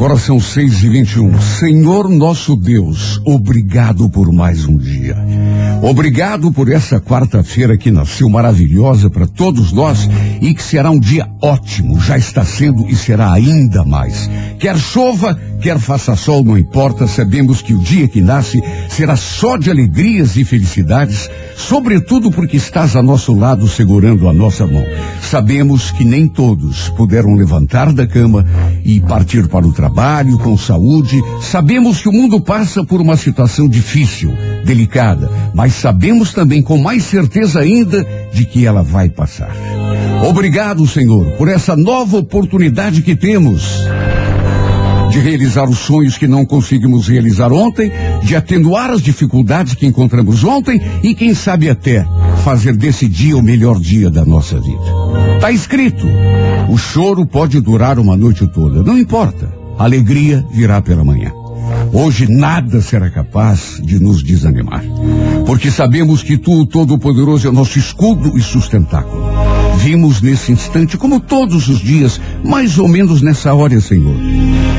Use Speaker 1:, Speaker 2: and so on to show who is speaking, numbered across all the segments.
Speaker 1: Agora são seis e vinte e um. Senhor nosso Deus, obrigado por mais um dia. Obrigado por essa quarta-feira que nasceu maravilhosa para todos nós e que será um dia ótimo. Já está sendo e será ainda mais. Quer chova, quer faça sol, não importa. Sabemos que o dia que nasce será só de alegrias e felicidades, sobretudo porque estás a nosso lado segurando a nossa mão. Sabemos que nem todos puderam levantar da cama e partir para o trabalho com saúde. Sabemos que o mundo passa por uma situação difícil, delicada, mas sabemos também com mais certeza ainda de que ela vai passar. Obrigado, Senhor, por essa nova oportunidade que temos de realizar os sonhos que não conseguimos realizar ontem, de atenuar as dificuldades que encontramos ontem e, quem sabe, até fazer desse dia o melhor dia da nossa vida. Está escrito: o choro pode durar uma noite toda, não importa, a alegria virá pela manhã. Hoje nada será capaz de nos desanimar, porque sabemos que tu, o Todo-Poderoso, é nosso escudo e sustentáculo. Vimos nesse instante, como todos os dias, mais ou menos nessa hora, Senhor.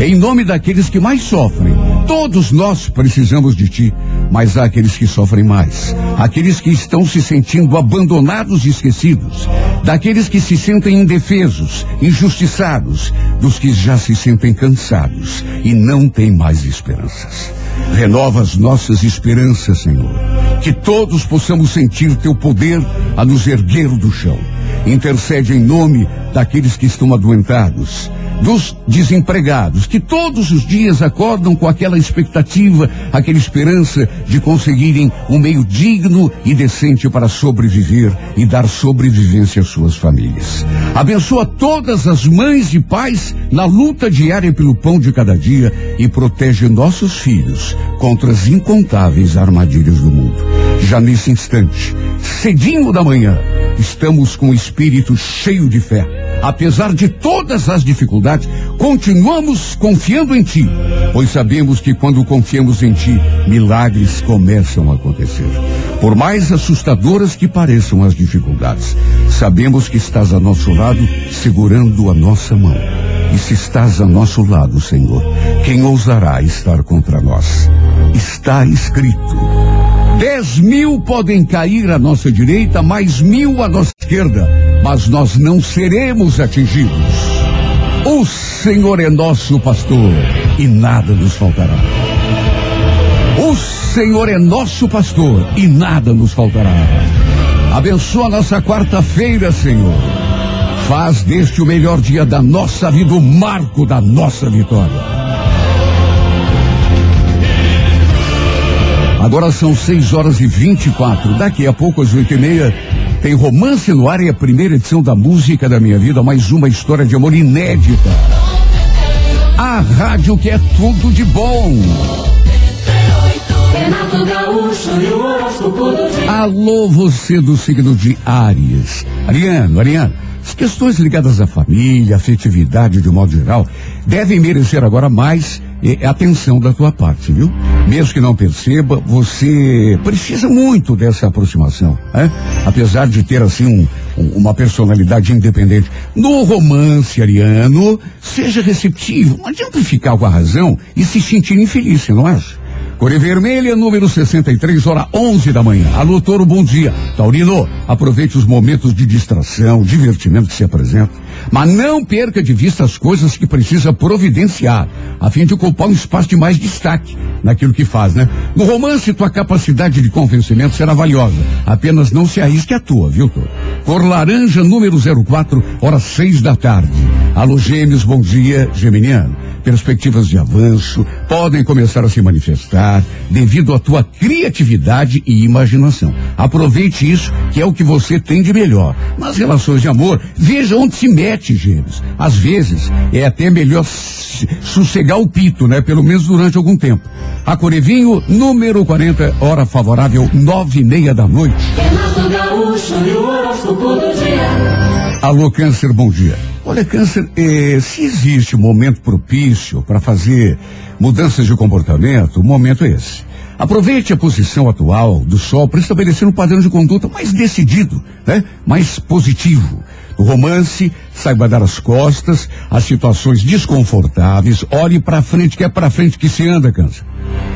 Speaker 1: Em nome daqueles que mais sofrem, todos nós precisamos de Ti, mas há aqueles que sofrem mais, aqueles que estão se sentindo abandonados e esquecidos, daqueles que se sentem indefesos, injustiçados, dos que já se sentem cansados e não têm mais esperanças. Renova as nossas esperanças, Senhor. Que todos possamos sentir Teu poder a nos erguer do chão intercede em nome daqueles que estão adoentados, dos desempregados, que todos os dias acordam com aquela expectativa, aquela esperança de conseguirem um meio digno e decente para sobreviver e dar sobrevivência às suas famílias. Abençoa todas as mães e pais na luta diária pelo pão de cada dia e protege nossos filhos contra as incontáveis armadilhas do mundo. Já nesse instante, cedinho da manhã, estamos com o espírito cheio de fé. Apesar de todas as dificuldades, continuamos confiando em Ti, pois sabemos que quando confiamos em Ti, milagres começam a acontecer. Por mais assustadoras que pareçam as dificuldades, sabemos que estás a nosso lado, segurando a nossa mão. E se estás a nosso lado, Senhor, quem ousará estar contra nós? Está escrito. Dez mil podem cair à nossa direita, mais mil à nossa esquerda, mas nós não seremos atingidos. O Senhor é nosso pastor e nada nos faltará. O Senhor é nosso pastor e nada nos faltará. Abençoa nossa quarta-feira, Senhor. Faz deste o melhor dia da nossa vida, o marco da nossa vitória. Agora são 6 horas e 24. Daqui a pouco, às oito e meia, tem Romance no Ar e a primeira edição da Música da Minha Vida, mais uma história de amor inédita. A rádio que é tudo de bom. Alô, você do signo de Áries. Ariano, Ariano, as questões ligadas à família, afetividade de modo geral, devem merecer agora mais é atenção da tua parte, viu? Mesmo que não perceba, você precisa muito dessa aproximação, né? Apesar de ter assim um, um, uma personalidade independente. No romance ariano, seja receptivo. Não adianta ficar com a razão e se sentir infeliz, não acha? Cor Vermelha, número 63, hora 11 da manhã. Alô, Toro, bom dia. Taurino, aproveite os momentos de distração, divertimento que se apresentam. Mas não perca de vista as coisas que precisa providenciar, a fim de ocupar um espaço de mais destaque naquilo que faz, né? No romance, tua capacidade de convencimento será valiosa. Apenas não se arrisque a tua, viu, Toro? Cor Laranja, número 04, hora 6 da tarde. Alô, Gêmeos, bom dia, Geminiano perspectivas de avanço podem começar a se manifestar devido à tua criatividade e imaginação. Aproveite isso, que é o que você tem de melhor. Nas relações de amor, veja onde se mete, gêmeos. Às vezes, é até melhor sossegar o pito, né? Pelo menos durante algum tempo. A Corevinho, número 40, hora favorável, nove e meia da noite. Alô, Câncer, bom dia. Olha, Câncer, eh, se existe um momento propício para fazer mudanças de comportamento, o momento é esse. Aproveite a posição atual do Sol para estabelecer um padrão de conduta mais decidido, né? mais positivo. No romance, saiba dar as costas às situações desconfortáveis, olhe para frente, que é para frente que se anda, câncer.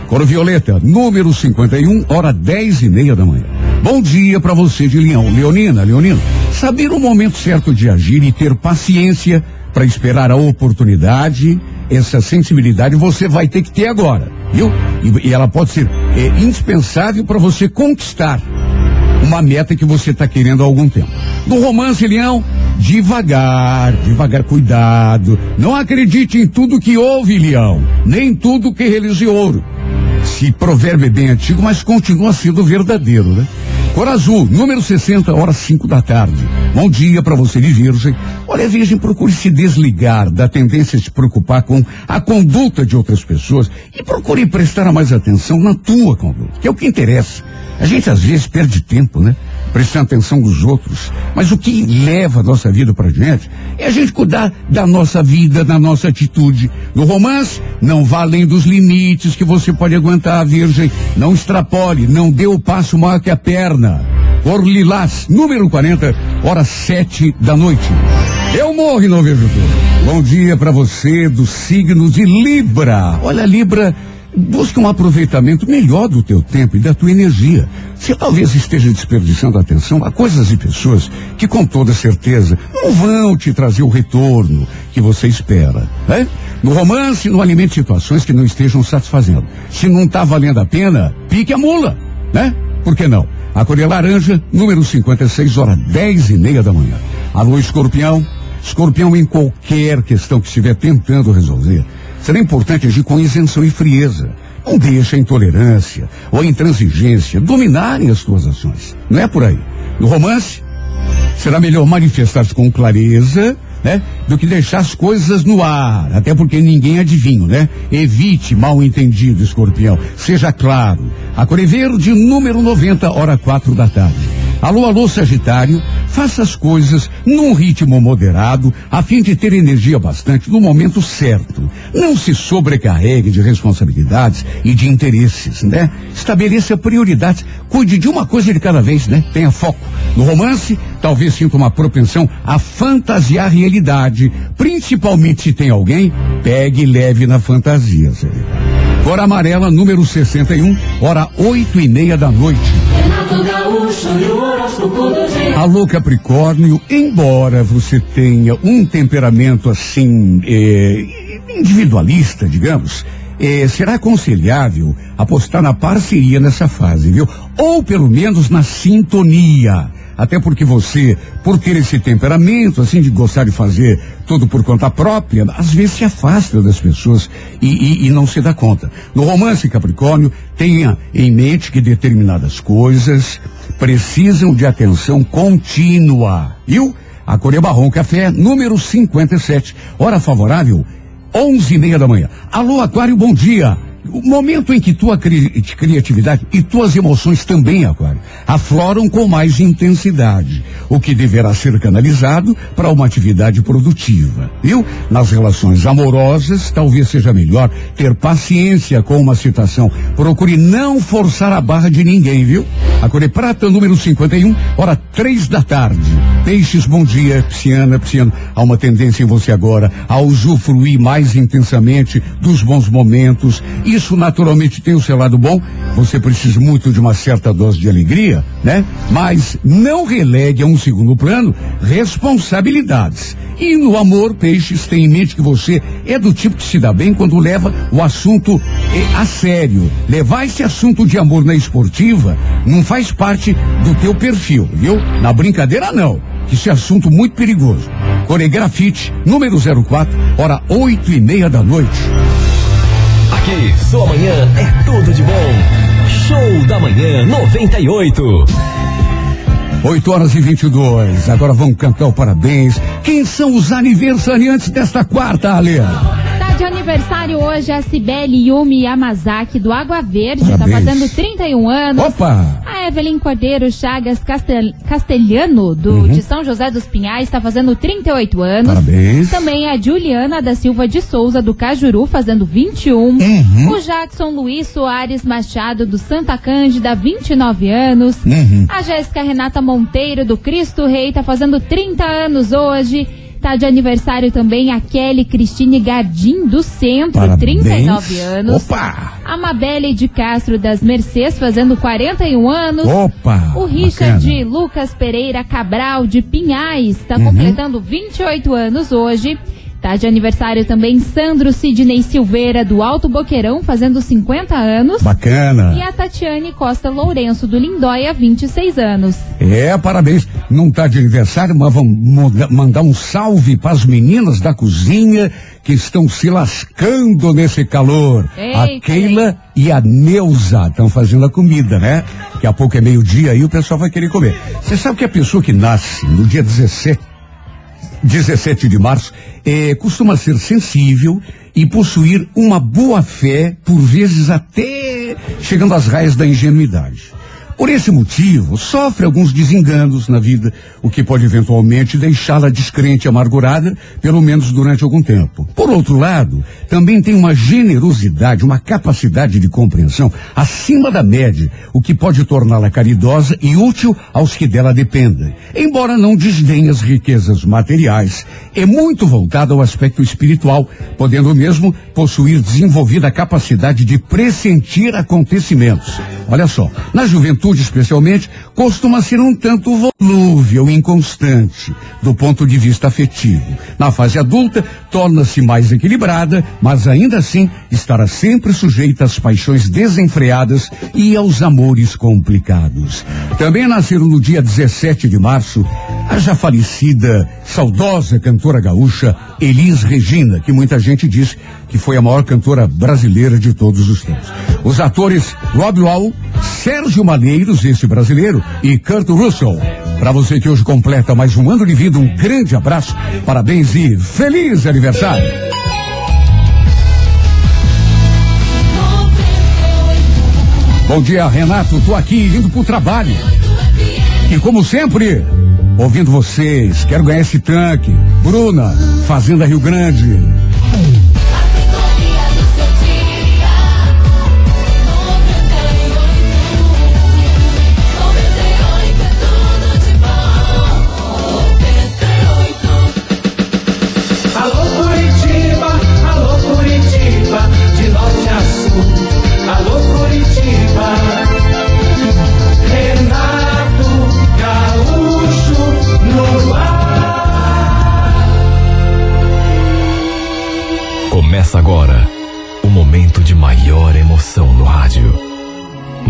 Speaker 1: Coro Violeta, número 51, hora 10 e meia da manhã. Bom dia para você de Leão. Leonina, Leonino, saber o momento certo de agir e ter paciência para esperar a oportunidade, essa sensibilidade você vai ter que ter agora, viu? E, e ela pode ser é, indispensável para você conquistar uma meta que você está querendo há algum tempo. No romance, Leão, devagar, devagar, cuidado. Não acredite em tudo que ouve, Leão, nem tudo que relige ouro. Esse provérbio é bem antigo, mas continua sendo verdadeiro, né? Cor azul, número 60, horas 5 da tarde. Bom dia para você de virgem. Olha, virgem, procure se desligar da tendência de se preocupar com a conduta de outras pessoas e procure prestar mais atenção na tua conduta, que é o que interessa. A gente às vezes perde tempo, né? Prestando atenção dos outros. Mas o que leva a nossa vida para diante é a gente cuidar da nossa vida, da nossa atitude. No romance, não vá além dos limites que você pode aguentar, virgem. Não extrapole, não dê o passo maior que a perna. Por Lilás, número 40, hora sete da noite. Eu morro e não vejo tudo. Bom dia para você do signo de Libra. Olha, Libra Busque um aproveitamento melhor do teu tempo e da tua energia. Você talvez esteja desperdiçando atenção a coisas e pessoas que com toda certeza não vão te trazer o retorno que você espera. Né? No romance, não alimente situações que não estejam satisfazendo. Se não está valendo a pena, pique a mula, né? Por que não? A cor é laranja, número 56, hora 10 e meia da manhã. Alô, escorpião. Escorpião em qualquer questão que estiver tentando resolver Será importante agir com isenção e frieza. Não deixe a intolerância ou a intransigência dominarem as suas ações. Não é por aí. No romance, será melhor manifestar-se com clareza, né? Do que deixar as coisas no ar. Até porque ninguém adivinha, né? Evite mal entendido, escorpião. Seja claro. A Core Verde, número 90, hora quatro da tarde. Alô, alô, Sagitário, faça as coisas num ritmo moderado, a fim de ter energia bastante no momento certo. Não se sobrecarregue de responsabilidades e de interesses, né? Estabeleça prioridades, cuide de uma coisa de cada vez, né? Tenha foco. No romance, talvez sinta uma propensão a fantasiar a realidade, principalmente se tem alguém, pegue e leve na fantasia, Sagitário. Cor amarela, número 61, hora oito e meia da noite. Alô, Capricórnio, embora você tenha um temperamento assim, eh, individualista, digamos, eh, será aconselhável apostar na parceria nessa fase, viu? Ou pelo menos na sintonia. Até porque você, por ter esse temperamento, assim, de gostar de fazer tudo por conta própria, às vezes se afasta das pessoas e, e, e não se dá conta. No romance Capricórnio, tenha em mente que determinadas coisas precisam de atenção contínua. Viu? A Coreia Marrom Café, número 57. Hora favorável, onze e meia da manhã. Alô, Aquário, bom dia. O momento em que tua cri criatividade e tuas emoções também, Aquário, afloram com mais intensidade, o que deverá ser canalizado para uma atividade produtiva, viu? Nas relações amorosas, talvez seja melhor ter paciência com uma situação. Procure não forçar a barra de ninguém, viu? A Core Prata, número 51, hora três da tarde. Peixes, bom dia, Psiana, Psiano. Há uma tendência em você agora a usufruir mais intensamente dos bons momentos e isso naturalmente tem o seu lado bom. Você precisa muito de uma certa dose de alegria, né? Mas não relegue a um segundo plano responsabilidades. E no amor, peixes, tem em mente que você é do tipo que se dá bem quando leva o assunto eh, a sério. Levar esse assunto de amor na esportiva não faz parte do teu perfil, viu? Na brincadeira não. Esse assunto muito perigoso. Coregrafite, número 04, hora oito e meia da noite.
Speaker 2: Aqui, sua manhã é tudo de bom. Show da manhã 98.
Speaker 1: 8 horas e 22. Agora vamos cantar o parabéns. Quem são os aniversariantes desta quarta, Ale?
Speaker 3: Tá de aniversário hoje a Cibele Yumi Yamazaki do Água Verde. Tá
Speaker 1: Parabéns.
Speaker 3: fazendo 31 anos.
Speaker 1: Opa!
Speaker 3: A Evelyn Cordeiro Chagas Castel, Castelhano, do,
Speaker 1: Uhum.
Speaker 3: de São José dos Pinhais, está fazendo 38 anos.
Speaker 1: Parabéns.
Speaker 3: Também a Juliana da Silva de Souza, do Cajuru, fazendo 21.
Speaker 1: Uhum.
Speaker 3: O Jackson Luiz Soares Machado, do Santa Cândida, 29 anos.
Speaker 1: Uhum.
Speaker 3: A Jéssica Renata Monteiro, do Cristo Rei, tá fazendo 30 anos hoje. Tá de aniversário também a Kelly Cristine Gardim, do Centro,
Speaker 1: Parabéns.
Speaker 3: 39 anos.
Speaker 1: Opa!
Speaker 3: A Mabelle de Castro das Mercês, fazendo 41 anos.
Speaker 1: Opa!
Speaker 3: O Richard
Speaker 1: bacana.
Speaker 3: Lucas Pereira Cabral de Pinhais está
Speaker 1: Uhum.
Speaker 3: completando 28 anos hoje. Tá de aniversário também Sandro Sidney Silveira do Alto Boqueirão, fazendo 50 anos.
Speaker 1: Bacana.
Speaker 3: E a Tatiane Costa Lourenço do Lindóia, 26 anos.
Speaker 1: É, parabéns. Não tá de aniversário, mas vamos mandar um salve para as meninas da cozinha que estão se lascando nesse calor. a
Speaker 3: Eita,
Speaker 1: Keila e a Neuza estão fazendo a comida, né? Daqui a pouco é meio-dia aí o pessoal vai querer comer. Você sabe que a pessoa que nasce no dia 17 17 de março, eh, costuma ser sensível e possuir uma boa fé, por vezes até chegando às raias da ingenuidade. Por esse motivo, sofre alguns desenganos na vida, o que pode eventualmente deixá-la descrente e amargurada, pelo menos durante algum tempo. Por outro lado, também tem uma generosidade, uma capacidade de compreensão acima da média, o que pode torná-la caridosa e útil aos que dela dependem. Embora não desdenhe as riquezas materiais, é muito voltada ao aspecto espiritual, podendo mesmo possuir desenvolvida a capacidade de pressentir acontecimentos. Olha só, na juventude especialmente, costuma ser um tanto volúvel e inconstante, do ponto de vista afetivo. Na fase adulta, torna-se mais equilibrada, mas ainda assim estará sempre sujeita às paixões desenfreadas e aos amores complicados. Também nasceram no dia 17 de março a já falecida, saudosa cantora gaúcha Elis Regina, que muita gente diz que foi a maior cantora brasileira de todos os tempos. Os atores Rob Lowe, Sérgio Maneiros, esse brasileiro, e Kurt Russell. Para você que hoje completa mais um ano de vida, um grande abraço, parabéns e feliz aniversário! Bom dia, Renato. Tô aqui indo pro trabalho. E como sempre, ouvindo vocês, quero ganhar esse tanque. Bruna, Fazenda Rio Grande.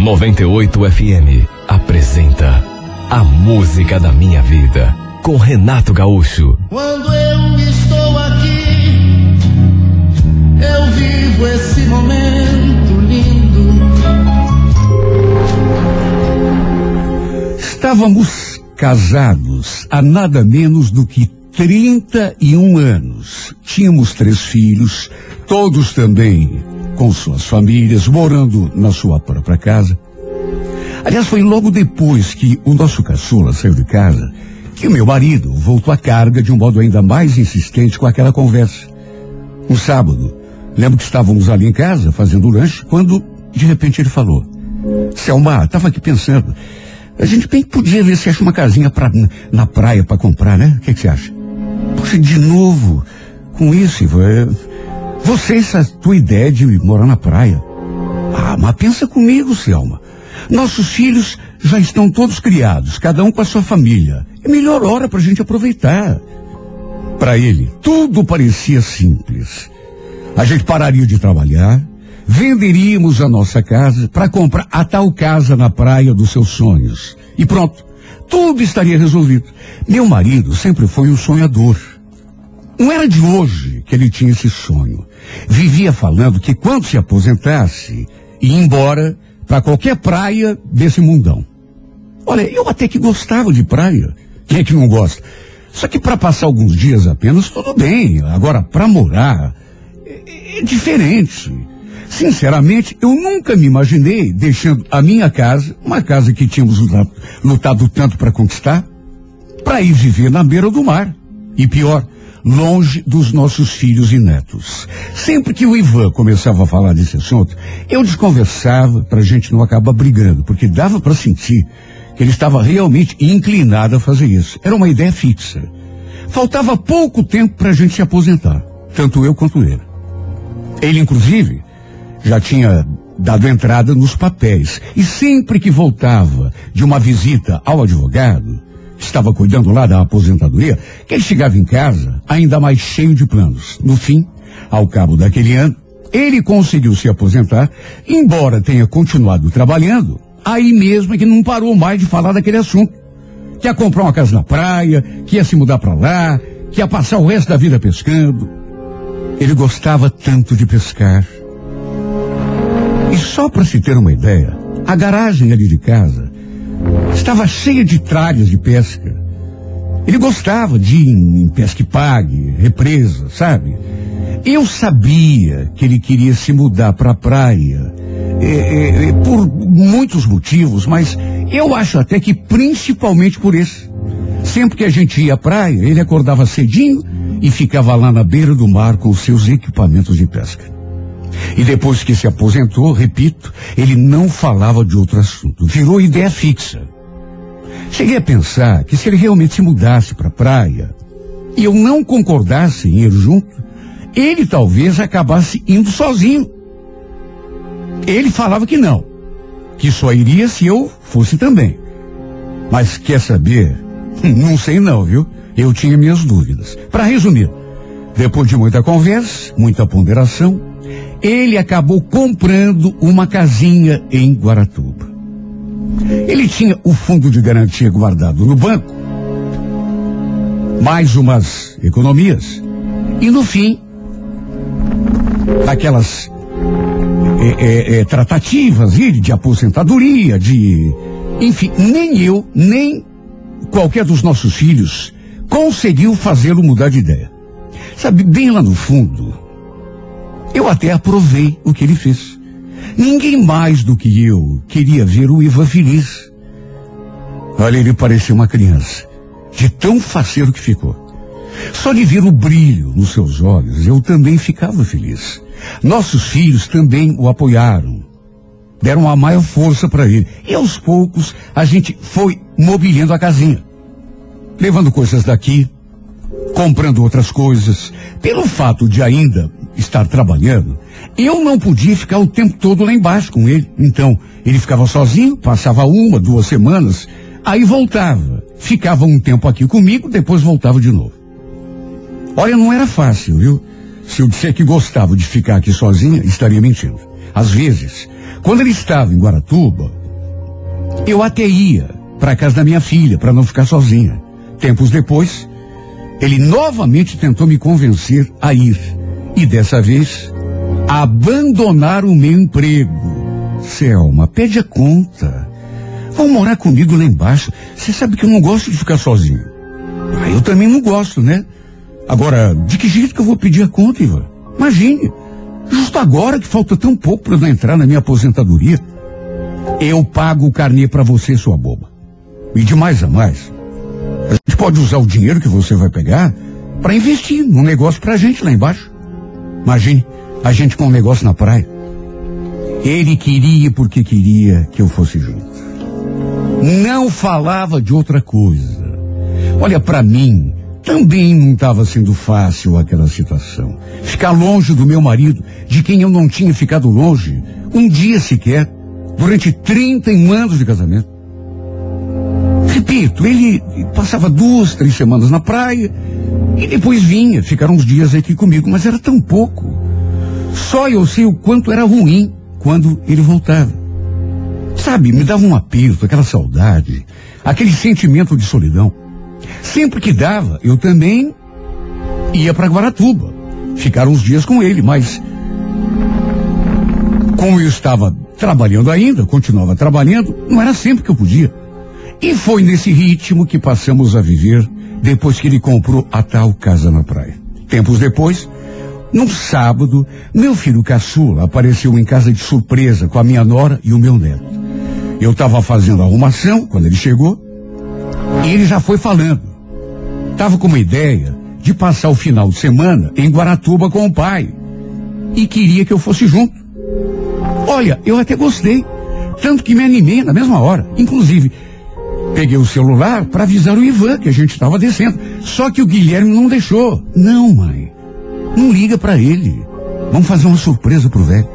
Speaker 2: 98 FM apresenta A Música da Minha Vida com Renato Gaúcho.
Speaker 4: Quando eu estou aqui, eu vivo esse momento lindo.
Speaker 1: Estávamos casados há nada menos do que 31 anos. Tínhamos três filhos, todos também com suas famílias, morando na sua própria casa. Aliás, foi logo depois que o nosso caçula saiu de casa que o meu marido voltou à carga de um modo ainda mais insistente com aquela conversa. Um sábado, lembro que estávamos ali em casa fazendo lanche quando de repente ele falou: Selma, estava aqui pensando. A gente bem podia ver se acha uma casinha pra, na praia para comprar, né? O que, você acha? Poxa, de novo, com isso, Ivan, é, você, essa tua ideia de morar na praia. Ah, mas pensa comigo, Selma. Nossos filhos já estão todos criados, cada um com a sua família. É melhor hora pra gente aproveitar. Para ele, tudo parecia simples. A gente pararia de trabalhar, venderíamos a nossa casa para comprar a tal casa na praia dos seus sonhos. E pronto, tudo estaria resolvido. Meu marido sempre foi um sonhador. Não era de hoje que ele tinha esse sonho. Vivia falando que quando se aposentasse, ia embora para qualquer praia desse mundão. Olha, eu até que gostava de praia. Quem é que não gosta? Só que para passar alguns dias apenas, tudo bem. Agora, para morar, é, é diferente. Sinceramente, eu nunca me imaginei deixando a minha casa, uma casa que tínhamos lutado, lutado tanto para conquistar, para ir viver na beira do mar. E pior, longe dos nossos filhos e netos. Sempre que o Ivan começava a falar desse assunto, eu desconversava para a gente não acabar brigando, porque dava para sentir que ele estava realmente inclinado a fazer isso. Era uma ideia fixa. Faltava pouco tempo para a gente se aposentar, tanto eu quanto ele. Ele, inclusive, já tinha dado entrada nos papéis e sempre que voltava de uma visita ao advogado, estava cuidando lá da aposentadoria, que ele chegava em casa ainda mais cheio de planos. No fim, ao cabo daquele ano, ele conseguiu se aposentar, embora tenha continuado trabalhando, aí mesmo é que não parou mais de falar daquele assunto. Que ia comprar uma casa na praia, que ia se mudar para lá, que ia passar o resto da vida pescando. Ele gostava tanto de pescar. E só para se ter uma ideia, a garagem ali de casa estava cheia de tralhas de pesca. Ele gostava de ir em pesca e pague, represa, sabe? Eu sabia que ele queria se mudar para a praia é, é, é, por muitos motivos, mas eu acho até que principalmente por esse. Sempre que a gente ia à praia, ele acordava cedinho e ficava lá na beira do mar com os seus equipamentos de pesca. E depois que se aposentou, repito, ele não falava de outro assunto. Virou ideia fixa. Cheguei a pensar que se ele realmente se mudasse para a praia e eu não concordasse em ir junto, ele talvez acabasse indo sozinho. Ele falava que não, que só iria se eu fosse também. Mas quer saber? Não sei não, viu? Eu tinha minhas dúvidas. Para resumir, depois de muita conversa, muita ponderação, ele acabou comprando uma casinha em Guaratuba. Ele tinha o fundo de garantia guardado no banco, mais umas economias, e no fim, aquelas é, é, é, tratativas de aposentadoria, de. Enfim, nem eu, nem qualquer dos nossos filhos conseguiu fazê-lo mudar de ideia. Sabe, bem lá no fundo, eu até aprovei o que ele fez. Ninguém mais do que eu queria ver o Ivan feliz. Olha, ele parecia uma criança, de tão faceiro que ficou. Só de ver o brilho nos seus olhos, eu também ficava feliz. Nossos filhos também o apoiaram. Deram a maior força para ele. E aos poucos a gente foi mobiliando a casinha. Levando coisas daqui, comprando outras coisas. Pelo fato de ainda estar trabalhando, eu não podia ficar o tempo todo lá embaixo com ele. Então, ele ficava sozinho, passava uma, duas semanas, aí voltava. Ficava um tempo aqui comigo, depois voltava de novo. Olha, não era fácil, viu? Se eu disser que gostava de ficar aqui sozinha, estaria mentindo. Às vezes, quando ele estava em Guaratuba, eu até ia para casa da minha filha para não ficar sozinha. Tempos depois, ele novamente tentou me convencer a ir. E dessa vez, abandonar o meu emprego. Selma, pede a conta. Vão morar comigo lá embaixo. Você sabe que eu não gosto de ficar sozinho. Ah, eu também não gosto, né? Agora, de que jeito que eu vou pedir a conta, Ivan? Imagine, justo agora que falta tão pouco para eu entrar na minha aposentadoria. Eu pago o carnê para você, sua boba. E de mais a mais, a gente pode usar o dinheiro que você vai pegar para investir num negócio pra gente lá embaixo. Imagine, a gente com um negócio na praia. Ele queria porque queria que eu fosse junto. Não falava de outra coisa. Olha, para mim, também não estava sendo fácil aquela situação. Ficar longe do meu marido, de quem eu não tinha ficado longe, um dia sequer, durante 31 anos de casamento. Repito, ele passava duas, três semanas na praia e depois vinha ficar uns dias aqui comigo, mas era tão pouco. Só eu sei o quanto era ruim quando ele voltava. Sabe, me dava um aperto, aquela saudade, aquele sentimento de solidão. Sempre que dava, eu também ia para Guaratuba, ficar uns dias com ele, mas como eu estava trabalhando ainda, continuava trabalhando, não era sempre que eu podia. E foi nesse ritmo que passamos a viver depois que ele comprou a tal casa na praia. Tempos depois, No sábado, meu filho caçula apareceu em casa de surpresa com a minha nora e o meu neto. Eu estava fazendo arrumação quando ele chegou e ele já foi falando. Tava com uma ideia de passar o final de semana em Guaratuba com o pai e queria que eu fosse junto. Olha, eu até gostei, tanto que me animei na mesma hora. Inclusive, peguei o celular para avisar o Ivan que a gente estava descendo. Só que o Guilherme não deixou. Não, mãe. Não liga para ele. Vamos fazer uma surpresa pro velho.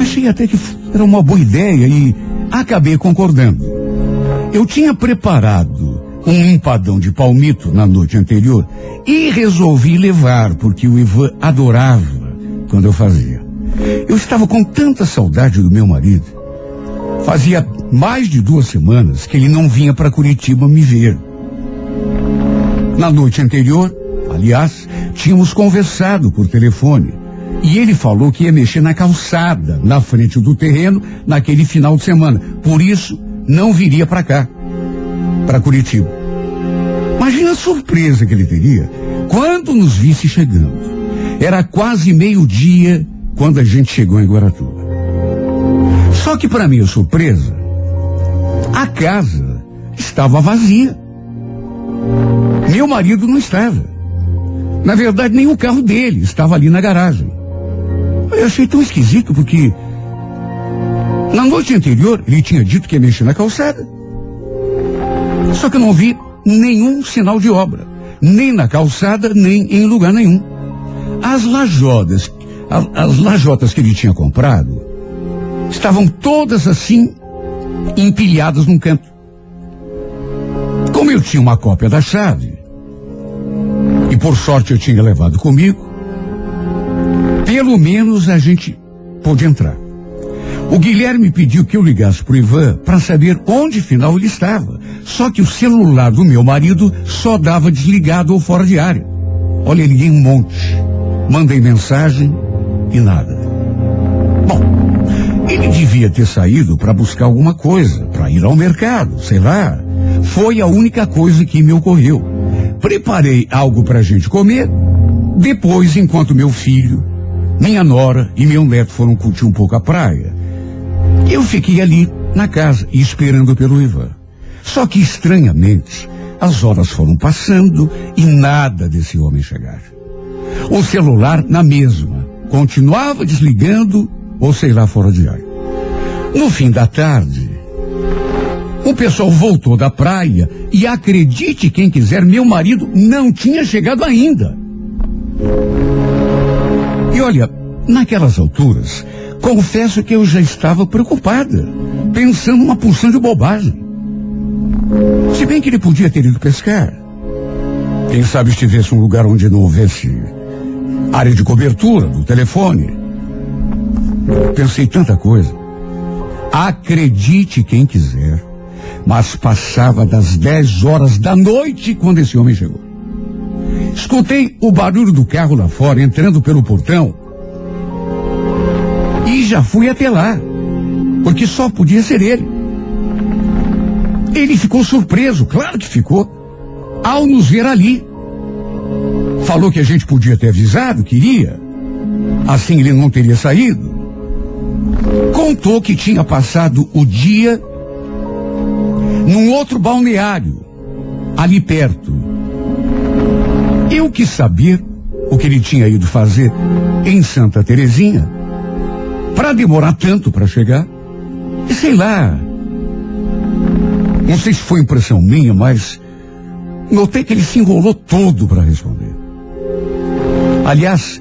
Speaker 1: Achei até que era uma boa ideia e acabei concordando. Eu tinha preparado um empadão de palmito na noite anterior e resolvi levar, porque o Ivan adorava quando eu fazia. Eu estava com tanta saudade do meu marido. Fazia mais de duas semanas que ele não vinha para Curitiba me ver. Na noite anterior, aliás, tínhamos conversado por telefone. E ele falou que ia mexer na calçada, na frente do terreno, naquele final de semana. Por isso, não viria para cá, para Curitiba. Imagina a surpresa que ele teria quando nos visse chegando. Era quase meio-dia quando a gente chegou em Guaratuba. Só que para minha surpresa, a casa estava vazia. Meu marido não estava. Na verdade, nem o carro dele estava ali na garagem. Eu achei tão esquisito porque na noite anterior ele tinha dito que ia mexer na calçada. Só que eu não vi nenhum sinal de obra, nem na calçada, nem em lugar nenhum. As lajotas, a- as lajotas que ele tinha comprado, estavam todas assim, empilhadas num canto. Como eu tinha uma cópia da chave, e por sorte eu tinha levado comigo, pelo menos a gente pôde entrar. O Guilherme pediu que eu ligasse pro Ivan para saber onde final ele estava. Só que o celular do meu marido só dava desligado ou fora de área. Olha, liguei um monte. Mandei mensagem e nada. Bom, ele devia ter saído para buscar alguma coisa, para ir ao mercado, sei lá. Foi a única coisa que me ocorreu. Preparei algo para a gente comer. Depois, enquanto meu filho, minha nora e meu neto foram curtir um pouco a praia, eu fiquei ali na casa esperando pelo Ivan. Só que estranhamente, as horas foram passando e nada desse homem chegar. O celular na mesma, continuava desligando ou sei lá fora de ar. No fim da tarde, o pessoal voltou da praia e acredite quem quiser, meu marido não tinha chegado ainda. E olha, naquelas alturas, confesso que eu já estava preocupada, pensando uma porção de bobagem. Se bem que ele podia ter ido pescar. Quem sabe estivesse um lugar onde não houvesse área de cobertura do telefone. Pensei tanta coisa. Acredite quem quiser, mas passava das 10 horas da noite quando esse homem chegou. Escutei o barulho do carro lá fora, entrando pelo portão. E já fui até lá, porque só podia ser ele. Ele ficou surpreso, claro que ficou, ao nos ver ali. Falou que a gente podia ter avisado, queria. Assim ele não teria saído. Contou que tinha passado o dia num outro balneário, ali perto. Eu quis saber o que ele tinha ido fazer em Santa Terezinha para demorar tanto para chegar. E sei lá. Não sei se foi impressão minha, mas notei que ele se enrolou todo para responder. Aliás,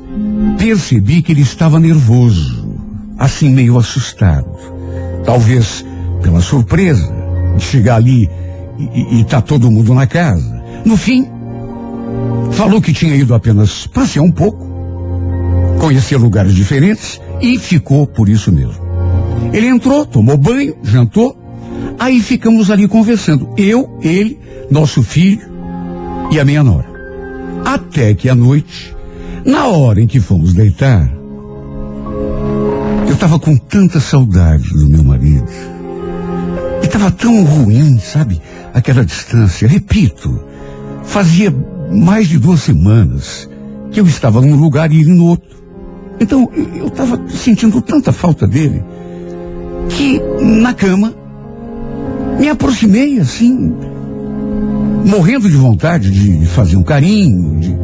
Speaker 1: percebi que ele estava nervoso, assim meio assustado. Talvez pela surpresa de chegar ali e, e tá todo mundo na casa. No fim, falou que tinha ido apenas passear um pouco, conhecer lugares diferentes e ficou por isso mesmo. Ele entrou, tomou banho, jantou, aí ficamos ali conversando. Eu, ele, nosso filho e a minha nora. Até que à noite, na hora em que fomos deitar, eu estava com tanta saudade do meu marido. E estava tão ruim, sabe? Aquela distância. Repito, fazia mais de duas semanas que eu estava num lugar e ele no outro. Então eu estava sentindo tanta falta dele que na cama me aproximei assim, morrendo de vontade de fazer um carinho, de.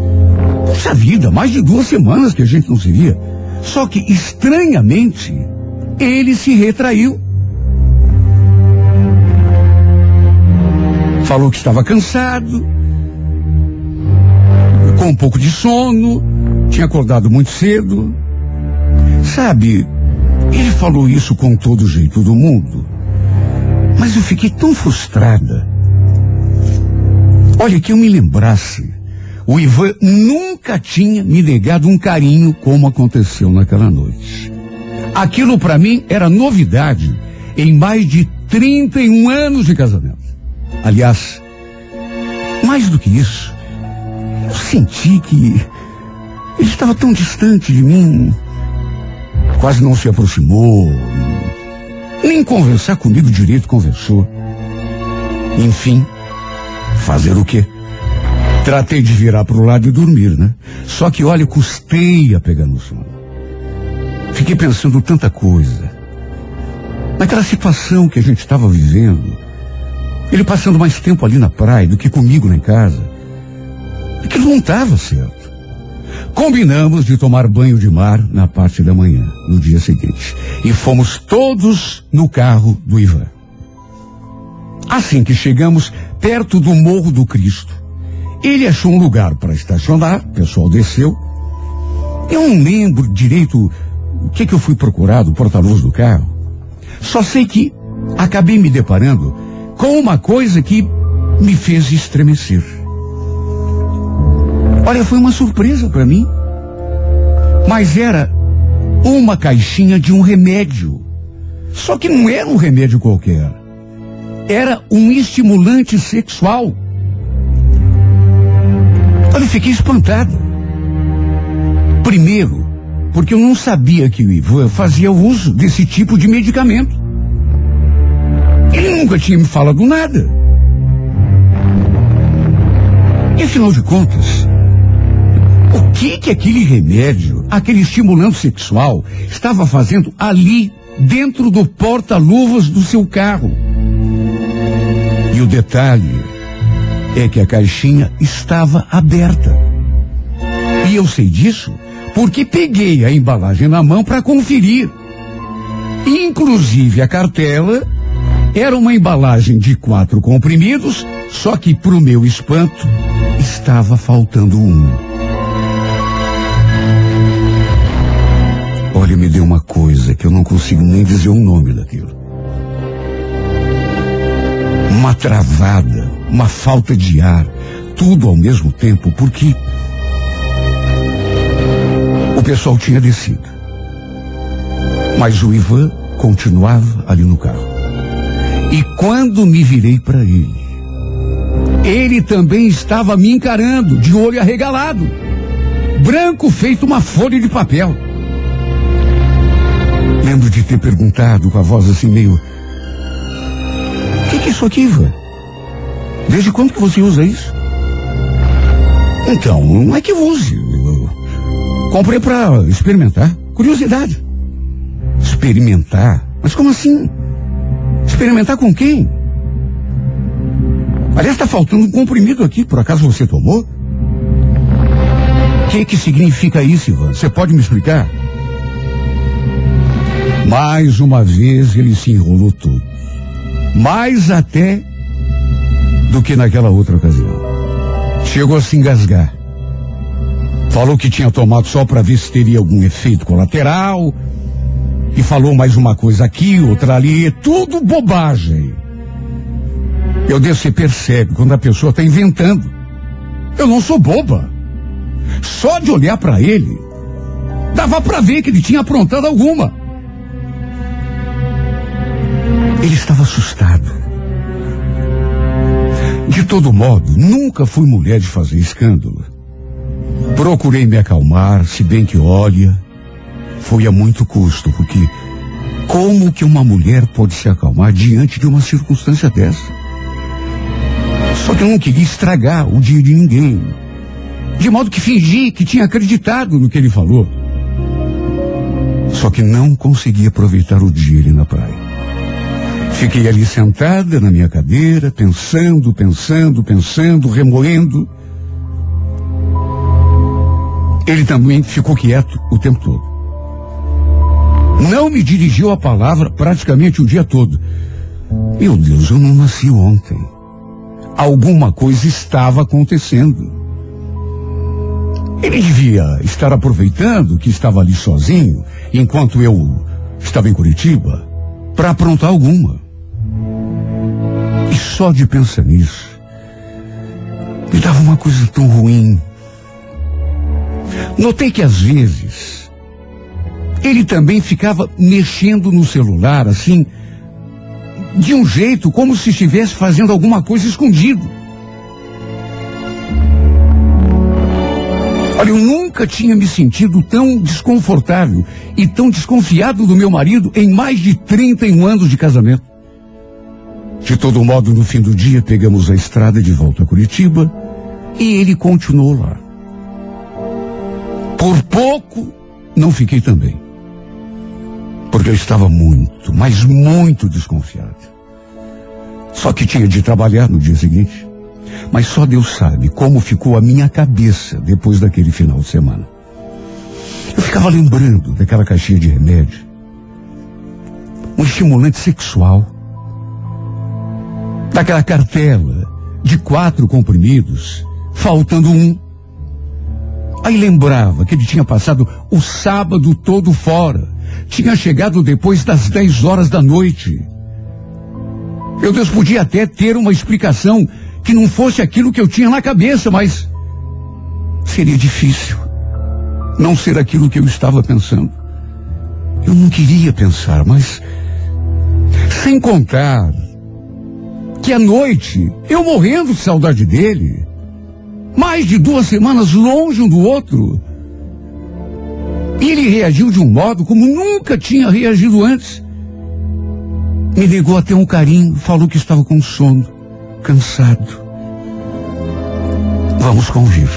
Speaker 1: Puxa vida, mais de duas semanas que a gente não se via. Só que, estranhamente, ele se retraiu. Falou que estava cansado, com um pouco de sono, tinha acordado muito cedo. Sabe, ele falou isso com todo o jeito do mundo. Mas eu fiquei tão frustrada. Olha, que eu me lembrasse, o Ivan nunca tinha me negado um carinho como aconteceu naquela noite. Aquilo para mim era novidade em mais de 31 anos de casamento. Aliás, mais do que isso, eu senti que ele estava tão distante de mim, quase não se aproximou, nem conversar comigo direito conversou. Enfim, fazer o quê? Tratei de virar para o lado e dormir, né? Só que, olha, custei a pegar no sono. Fiquei pensando tanta coisa. Naquela situação que a gente estava vivendo. Ele passando mais tempo ali na praia do que comigo lá em casa. Aquilo não estava certo. Combinamos de tomar banho de mar na parte da manhã, no dia seguinte. E fomos todos no carro do Ivan. Assim que chegamos perto do Morro do Cristo, ele achou um lugar para estacionar, o pessoal desceu. Eu não lembro direito o que, que eu fui procurar do porta-luz do carro. Só sei que acabei me deparando com uma coisa que me fez estremecer. Olha, foi uma surpresa para mim. Mas era uma caixinha de um remédio. Só que não era um remédio qualquer. Era um estimulante sexual. Olha, eu fiquei espantado. Primeiro, porque eu não sabia que o Ivan fazia uso desse tipo de medicamento. Ele nunca tinha me falado nada. E afinal de contas, o que que aquele remédio, aquele estimulante sexual, estava fazendo ali dentro do porta-luvas do seu carro? E o detalhe é que a caixinha estava aberta. E eu sei disso porque peguei a embalagem na mão para conferir. Inclusive a cartela era uma embalagem de quatro comprimidos, só que para o meu espanto estava faltando um. Olha, me deu uma coisa que eu não consigo nem dizer o nome daquilo. Uma travada, uma falta de ar, tudo ao mesmo tempo, porque o pessoal tinha descido. Mas o Ivan continuava ali no carro. E quando me virei para ele, ele também estava me encarando, de olho arregalado, branco feito uma folha de papel. Lembro de ter perguntado com a voz assim meio. O que, que é isso aqui, Ivan? Desde quando que você usa isso? Então, não é que use. Eu comprei para experimentar. Curiosidade. Experimentar? Mas como assim? Experimentar com quem? Aliás, está faltando um comprimido aqui, por acaso você tomou? O que, que significa isso, Ivan? Você pode me explicar? Mais uma vez ele se enrolou todo. Mais até do que naquela outra ocasião. Chegou a se engasgar. Falou que tinha tomado só para ver se teria algum efeito colateral. E falou mais uma coisa aqui, outra ali, tudo bobagem. Eu devo você percebe quando a pessoa está inventando. Eu não sou boba. Só de olhar para ele, dava para ver que ele tinha aprontado alguma. Ele estava assustado. De todo modo, nunca fui mulher de fazer escândalo. Procurei me acalmar, se bem que olha, foi a muito custo, porque como que uma mulher pode se acalmar diante de uma circunstância dessa? Só que eu não queria estragar o dia de ninguém. De modo que fingi que tinha acreditado no que ele falou. Só que não consegui aproveitar o dia ali na praia. Fiquei ali sentada na minha cadeira, pensando, pensando, pensando, remoendo. Ele também ficou quieto o tempo todo. Não me dirigiu a palavra praticamente o dia todo. Meu Deus, eu não nasci ontem. Alguma coisa estava acontecendo. Ele devia estar aproveitando que estava ali sozinho, enquanto eu estava em Curitiba, para aprontar alguma. Só de pensar nisso, me dava uma coisa tão ruim. Notei que às vezes ele também ficava mexendo no celular, assim, de um jeito como se estivesse fazendo alguma coisa escondido. Olha, eu nunca tinha me sentido tão desconfortável e tão desconfiado do meu marido em mais de 31 anos de casamento. De todo modo, no fim do dia, pegamos a estrada de volta a Curitiba e ele continuou lá. Por pouco, não fiquei também. Porque eu estava muito, mas muito desconfiado. Só que tinha de trabalhar no dia seguinte. Mas só Deus sabe como ficou a minha cabeça depois daquele final de semana. Eu ficava lembrando daquela caixinha de remédio. Um estimulante sexual. Daquela cartela de quatro comprimidos, faltando um. Aí lembrava que ele tinha passado o sábado todo fora. Tinha chegado depois das 10 horas da noite. Meu Deus, podia até ter uma explicação que não fosse aquilo que eu tinha na cabeça, mas seria difícil não ser aquilo que eu estava pensando. Eu não queria pensar, mas sem contar que à noite, eu morrendo de saudade dele, mais de duas semanas longe um do outro, ele reagiu de um modo como nunca tinha reagido antes. Me negou até um carinho, falou que estava com sono, cansado. Vamos convir.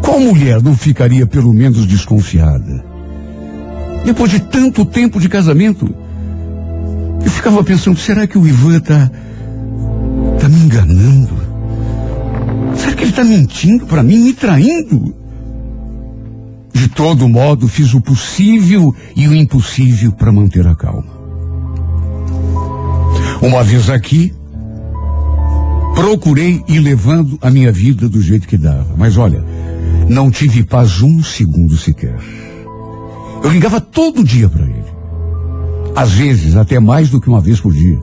Speaker 1: Qual mulher não ficaria pelo menos desconfiada? Depois de tanto tempo de casamento, eu ficava pensando, será que o Ivan está tá me enganando? Será que ele está mentindo para mim, me traindo? De todo modo, fiz o possível e o impossível para manter a calma. Uma vez aqui, procurei ir levando a minha vida do jeito que dava. Mas olha, não tive paz um segundo sequer. Eu ligava todo dia para ele. Às vezes, até mais do que uma vez por dia.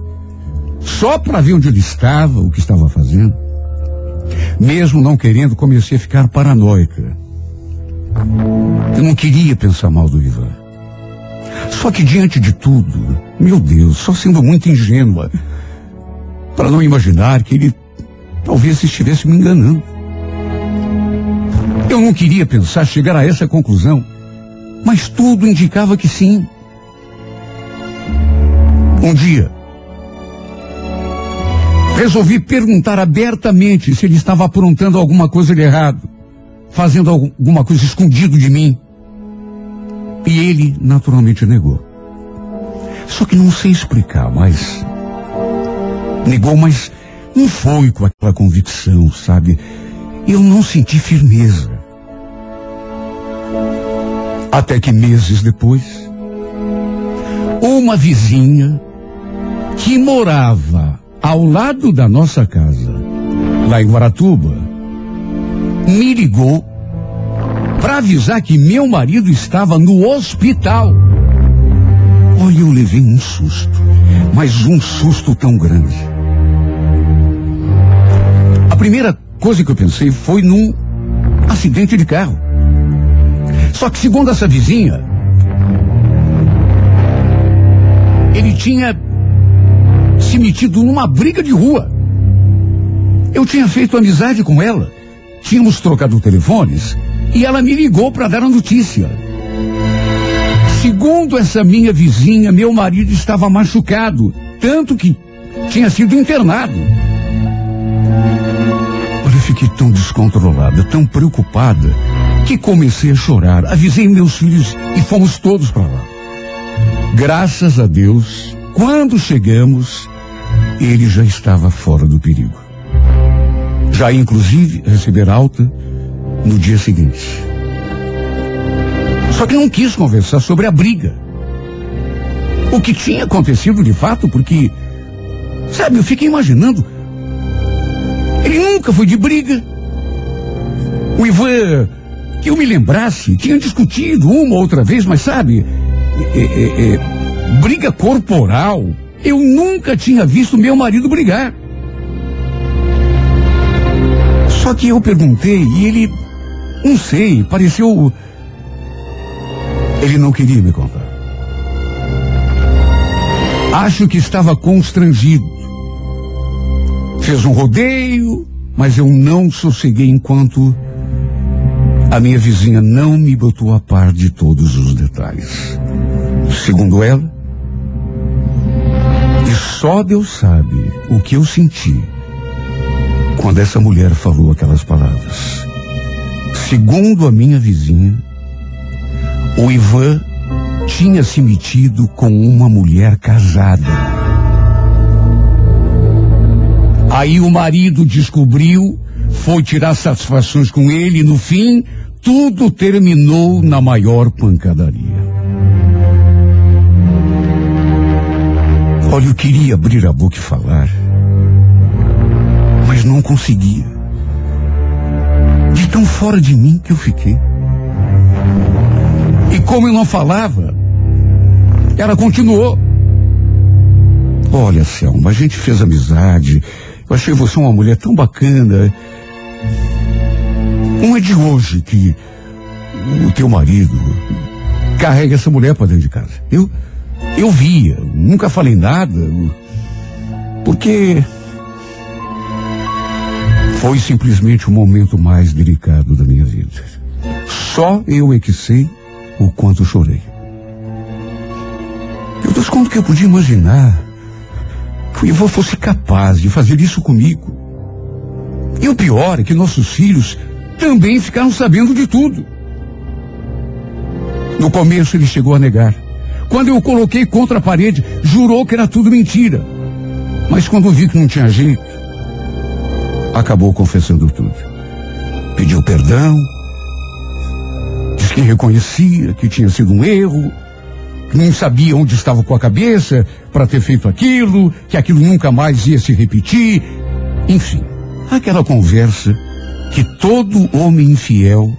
Speaker 1: Só para ver onde ele estava, o que estava fazendo. Mesmo não querendo, comecei a ficar paranoica. Eu não queria pensar mal do Ivan. Só que diante de tudo, meu Deus, só sendo muito ingênua, para não imaginar que ele talvez estivesse me enganando. Eu não queria pensar chegar a essa conclusão, mas tudo indicava que sim. Um dia, resolvi perguntar abertamente se ele estava aprontando alguma coisa de errado, fazendo alguma coisa escondido de mim. E ele naturalmente negou. Só que não sei explicar, mas. Negou, mas não foi com aquela convicção, sabe? Eu não senti firmeza. Até que meses depois, uma vizinha que morava ao lado da nossa casa, lá em Guaratuba, me ligou para avisar que meu marido estava no hospital. Olha, eu levei um susto, mas um susto tão grande. A primeira coisa que eu pensei foi num acidente de carro. Só que segundo essa vizinha, ele tinha se metido numa briga de rua. Eu tinha feito amizade com ela. Tínhamos trocado telefones e ela me ligou para dar a notícia. Segundo essa minha vizinha, meu marido estava machucado, tanto que tinha sido internado fiquei tão descontrolada, tão preocupada, que comecei a chorar. Avisei meus filhos e fomos todos para lá. Graças a Deus, quando chegamos, ele já estava fora do perigo. Já inclusive receber alta no dia seguinte. Só que não quis conversar sobre a briga. O que tinha acontecido de fato, porque, sabe, eu fiquei imaginando. Ele nunca foi de briga. O Ivan, que eu me lembrasse, tinha discutido uma ou outra vez, mas sabe, é, é, é, briga corporal. Eu nunca tinha visto meu marido brigar. Só que eu perguntei e ele, não sei, pareceu. Ele não queria me contar. Acho que estava constrangido. Fez um rodeio, mas eu não sosseguei enquanto a minha vizinha não me botou a par de todos os detalhes. Segundo ela, só Deus sabe o que eu senti quando essa mulher falou aquelas palavras. Segundo a minha vizinha, o Ivan tinha se metido com uma mulher casada. Aí o marido descobriu, foi tirar satisfações com ele e no fim tudo terminou na maior pancadaria. Olha, eu queria abrir a boca e falar, mas não conseguia. De tão fora de mim que eu fiquei. E como eu não falava, ela continuou. Olha, Selma, a gente fez amizade. Eu achei você uma mulher tão bacana. Não é de hoje que o teu marido carrega essa mulher para dentro de casa. Eu, eu via, nunca falei nada, porque foi simplesmente o momento mais delicado da minha vida. Só eu é que sei o quanto chorei. Meu Deus, quando que eu podia imaginar que o Ivan fosse capaz de fazer isso comigo? E o pior é que nossos filhos também ficaram sabendo de tudo. No começo ele chegou a negar. Quando eu coloquei contra a parede, jurou que era tudo mentira. Mas quando vi que não tinha jeito, acabou confessando tudo. Pediu perdão, disse que reconhecia que tinha sido um erro, que não sabia onde estava com a cabeça para ter feito aquilo, que aquilo nunca mais ia se repetir. Enfim, aquela conversa que todo homem infiel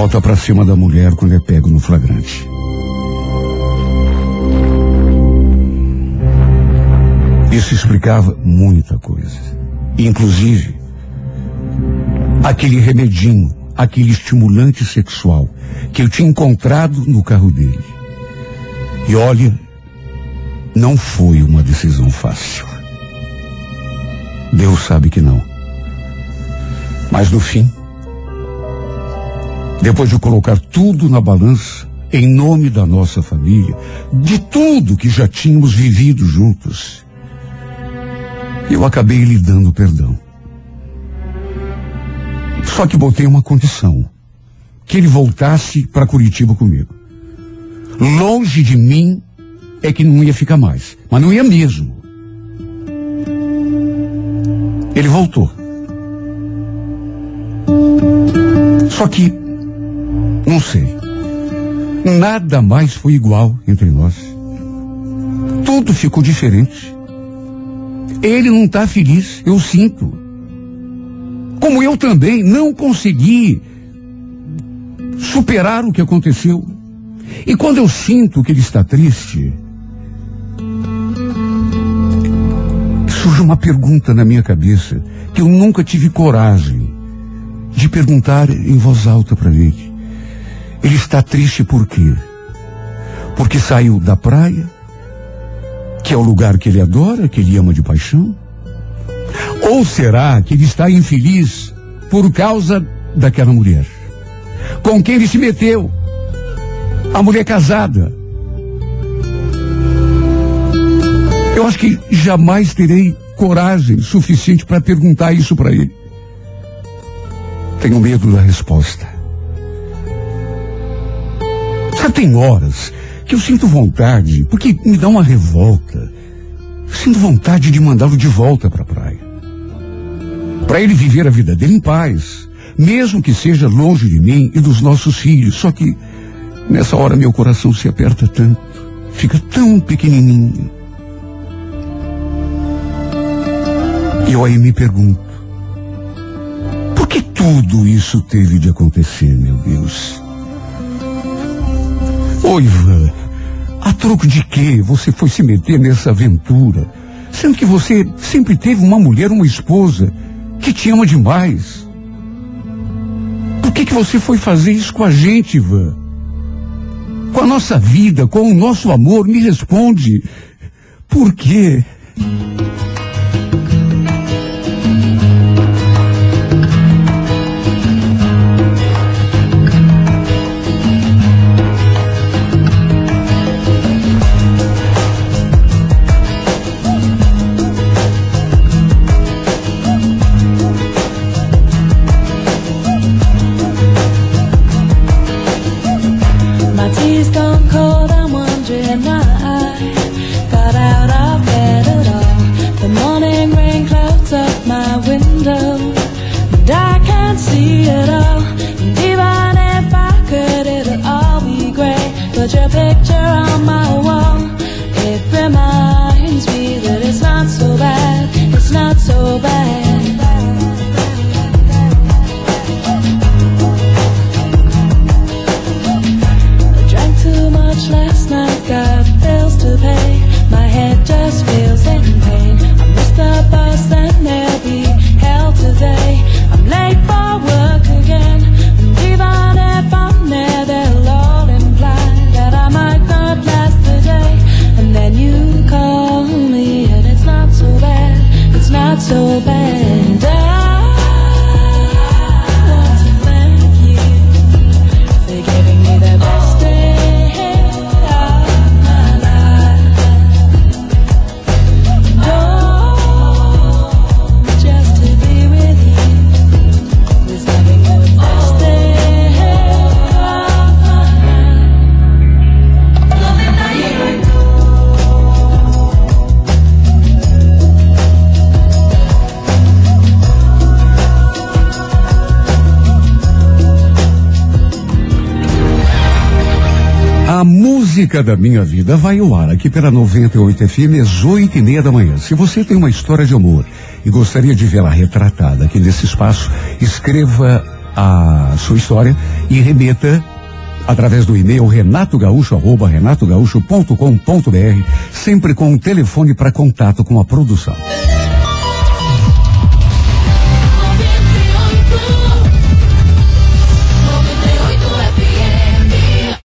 Speaker 1: bota para cima da mulher quando é pego no flagrante. Isso explicava muita coisa. Inclusive, aquele remedinho, aquele estimulante sexual que eu tinha encontrado no carro dele. E olha, não foi uma decisão fácil. Deus sabe que não. Mas no fim, depois de colocar tudo na balança, em nome da nossa família, de tudo que já tínhamos vivido juntos, eu acabei lhe dando perdão. Só que botei uma condição: que ele voltasse para Curitiba comigo. Longe de mim é que não ia ficar mais, mas não ia mesmo. Ele voltou. Só que, não sei, nada mais foi igual entre nós. Tudo ficou diferente. Ele não está feliz, eu sinto. Como eu também não consegui superar o que aconteceu. E quando eu sinto que ele está triste, surge uma pergunta na minha cabeça que eu nunca tive coragem de perguntar em voz alta para ele. Ele está triste por quê? Porque saiu da praia, que é o lugar que ele adora, que ele ama de paixão? Ou será que ele está infeliz por causa daquela mulher? Com quem ele se meteu? A mulher casada. Eu acho que jamais terei coragem suficiente para perguntar isso para ele. Tenho medo da resposta. Tem horas que eu sinto vontade, porque me dá uma revolta. Sinto vontade de mandá-lo de volta para a praia. Para ele viver a vida dele em paz, mesmo que seja longe de mim e dos nossos filhos. Só que nessa hora meu coração se aperta tanto, fica tão pequenininho. E eu aí me pergunto, por que tudo isso teve de acontecer, meu Deus? Ô Ivan, a troco de quê você foi se meter nessa aventura? Sendo que você sempre teve uma mulher, uma esposa, que te ama demais. Por que, que você foi fazer isso com a gente, Ivan? Com a nossa vida, com o nosso amor, me responde. Por quê? Música da minha vida vai ao ar aqui pela 98 FM às oito e meia da manhã. Se você tem uma história de amor e gostaria de vê-la retratada aqui nesse espaço, escreva a sua história e remeta através do e-mail renatogaúcho arroba renatogaúcho.com.br, sempre com um telefone para contato com a produção.